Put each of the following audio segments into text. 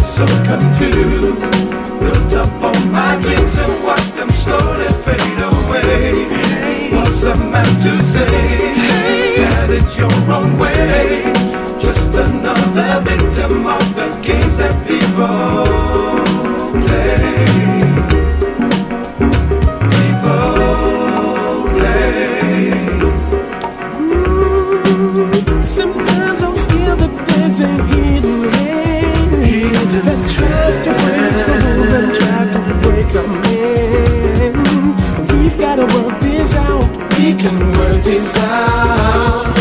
get so confused. Built up on my dreams and watched them slowly fade away. What's a man to say? Had it your own way. Just another victim of the games that people. something. We've got to work this out. We can work this out.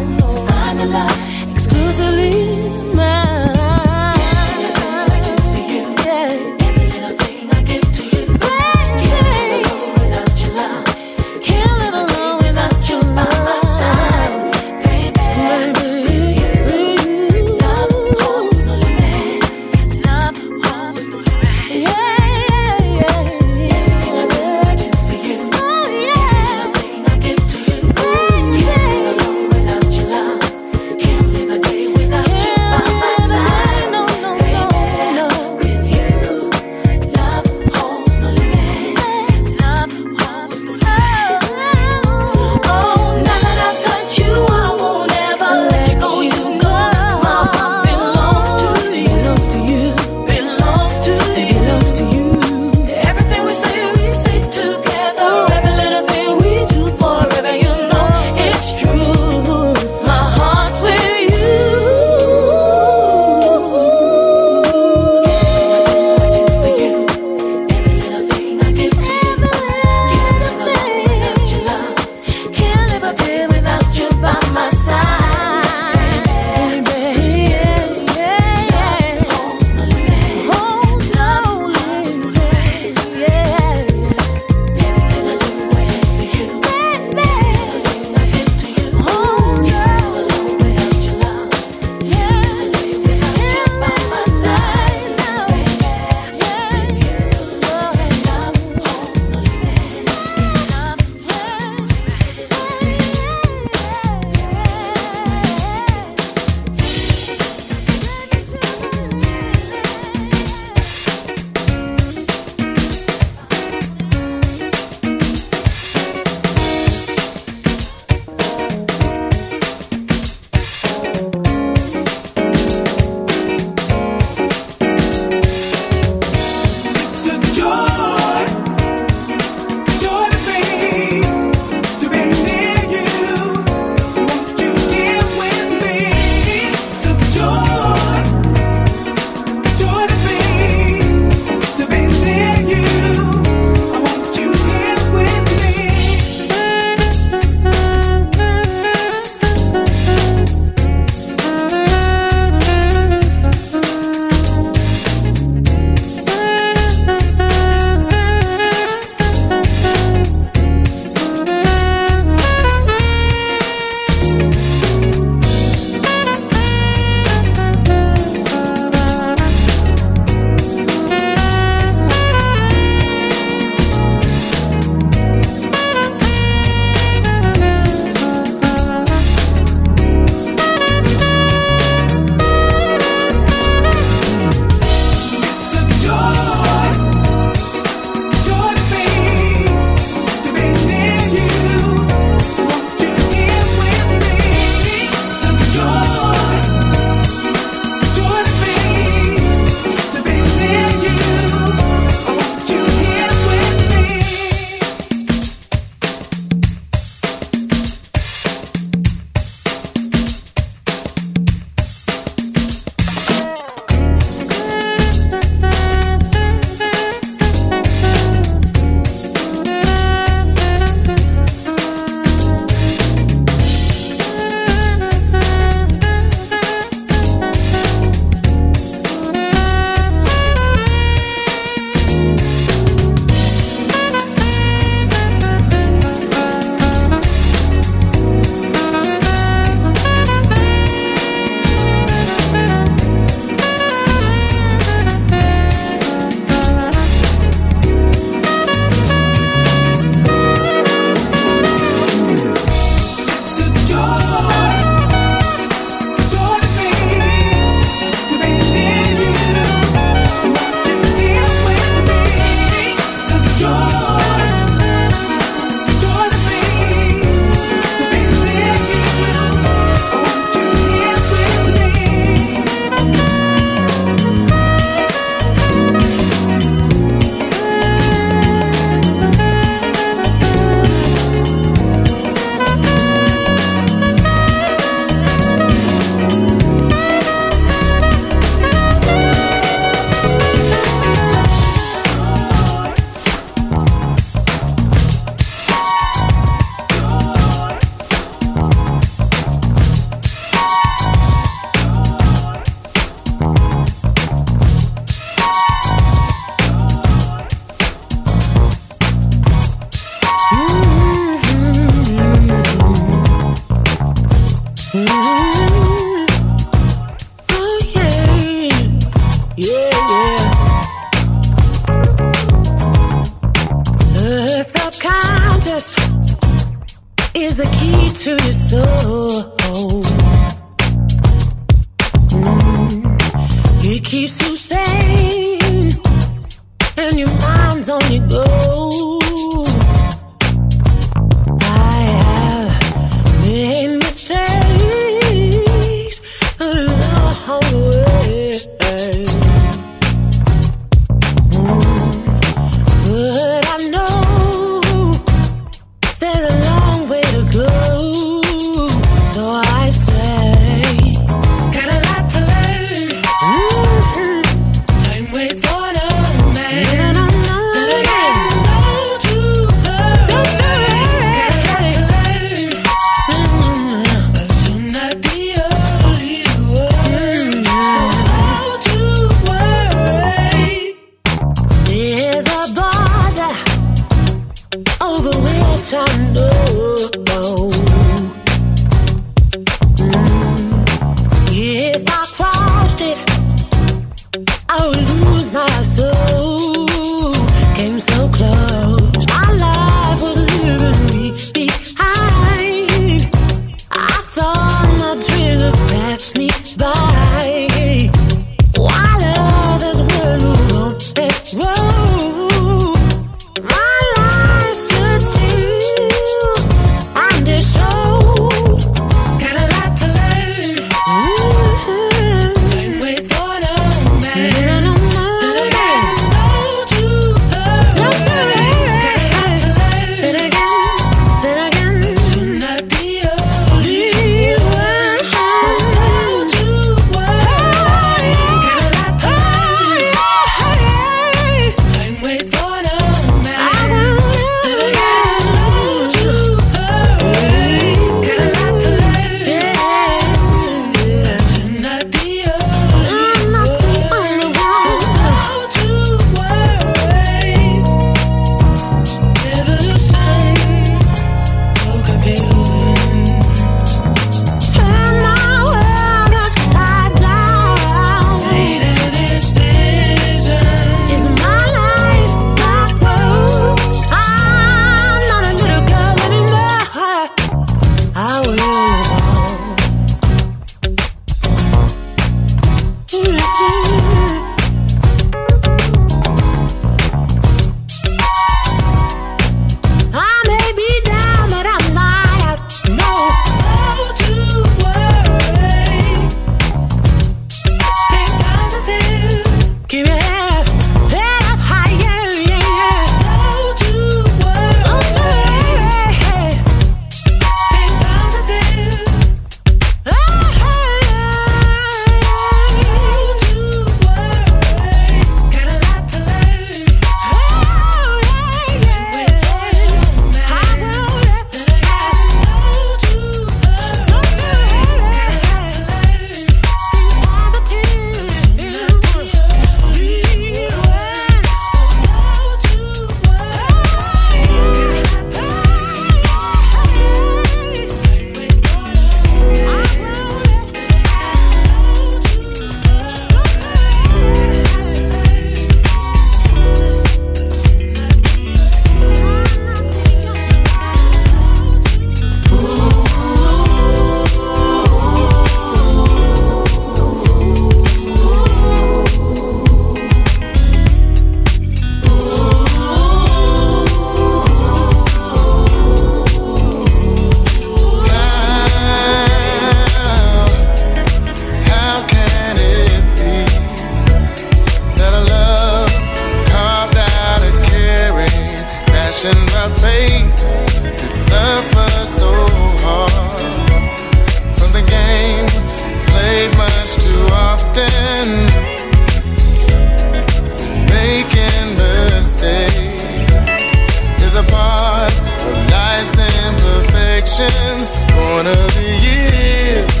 generations, born of the years.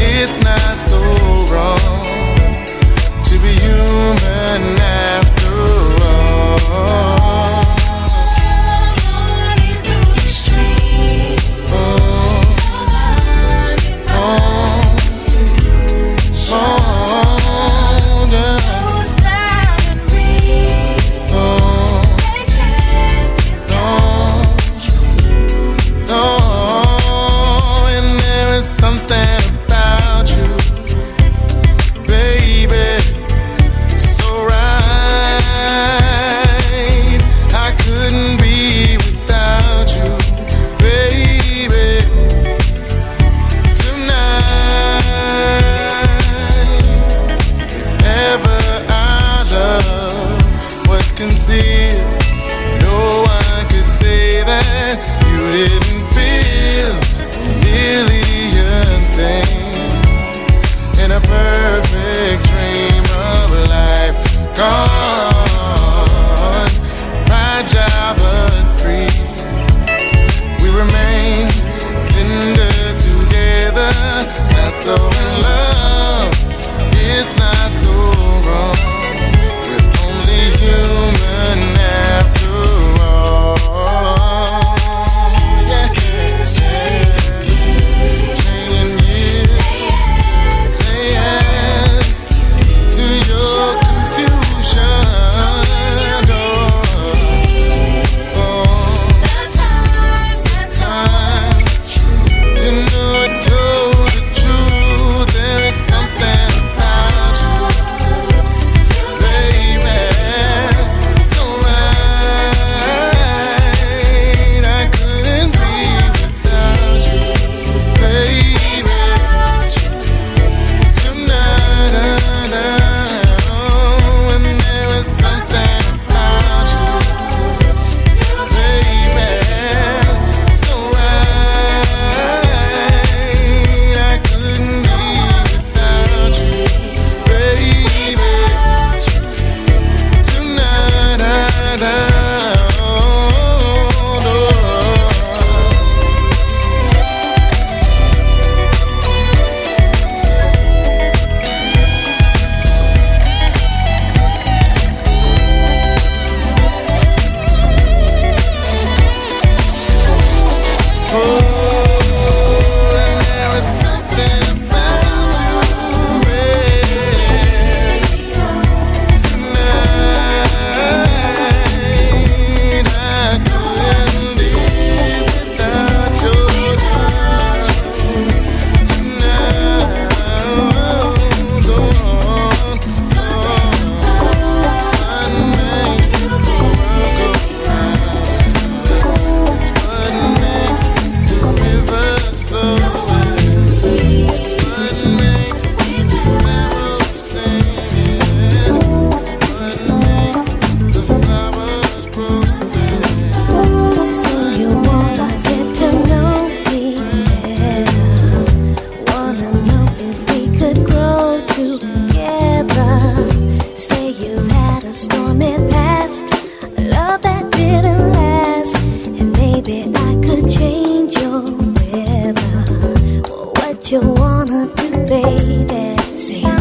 It's not so wrong to be human after just want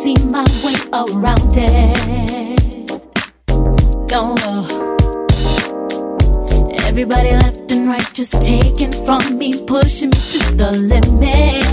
see my way around it. No. Everybody left and right just taking from me, pushing me to the limit.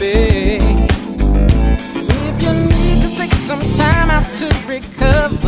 baby. If you need to take some time out to recover.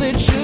that you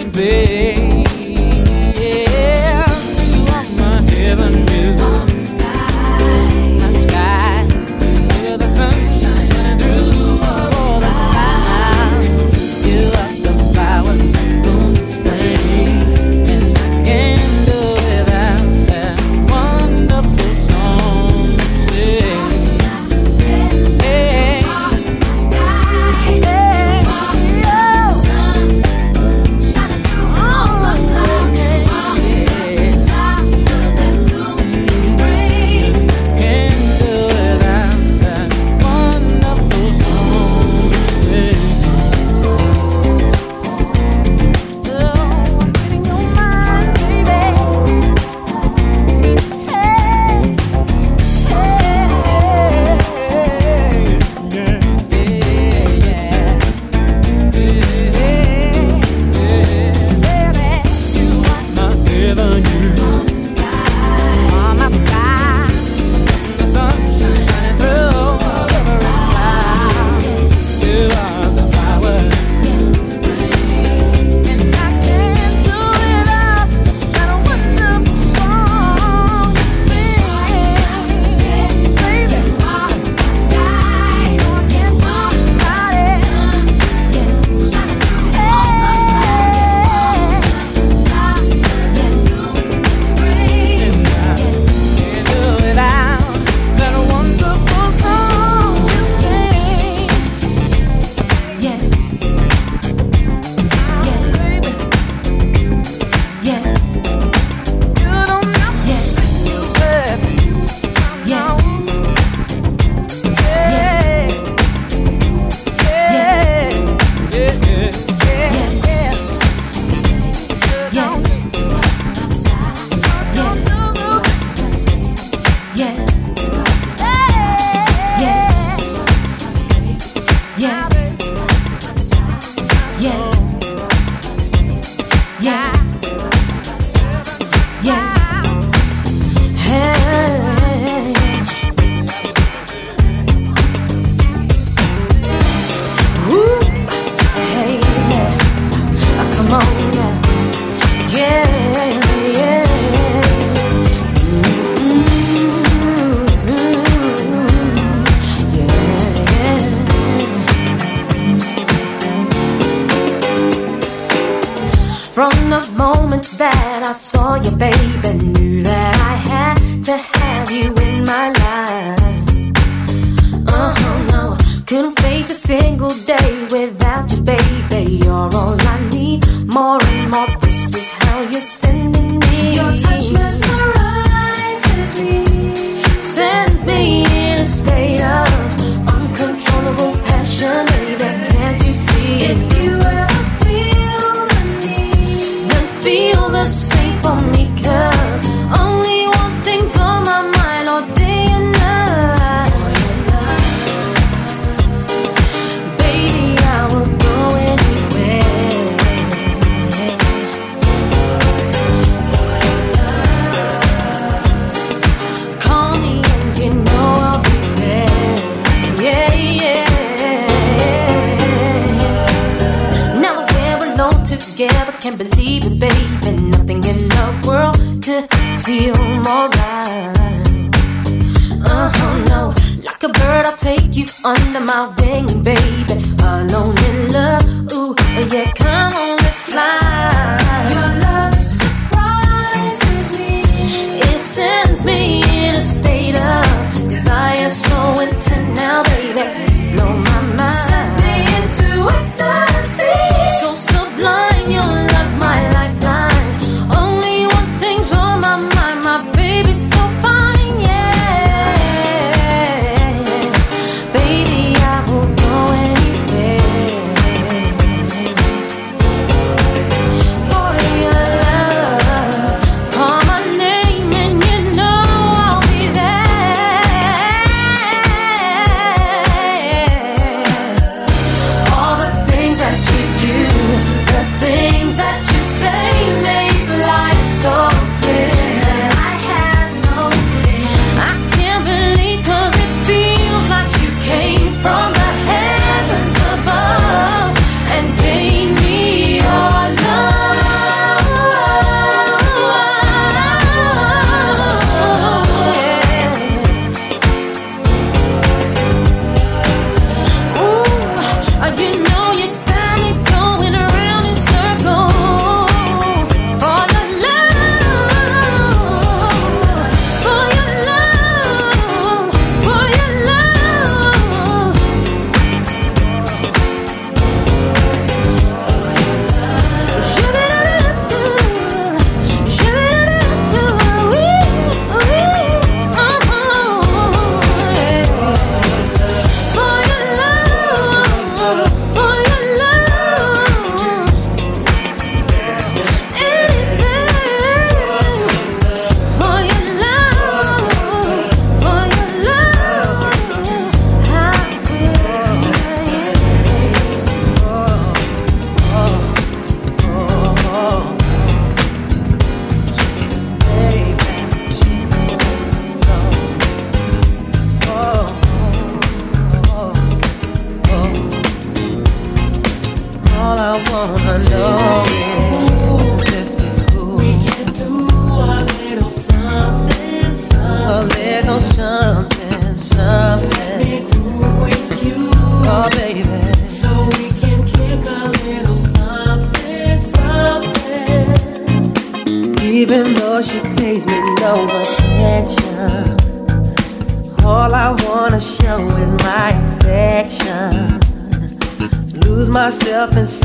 deal, alright. Uh huh, no. Like a bird, I'll take you under my wing, baby. Alone in love, ooh, yeah, come on. Myself inside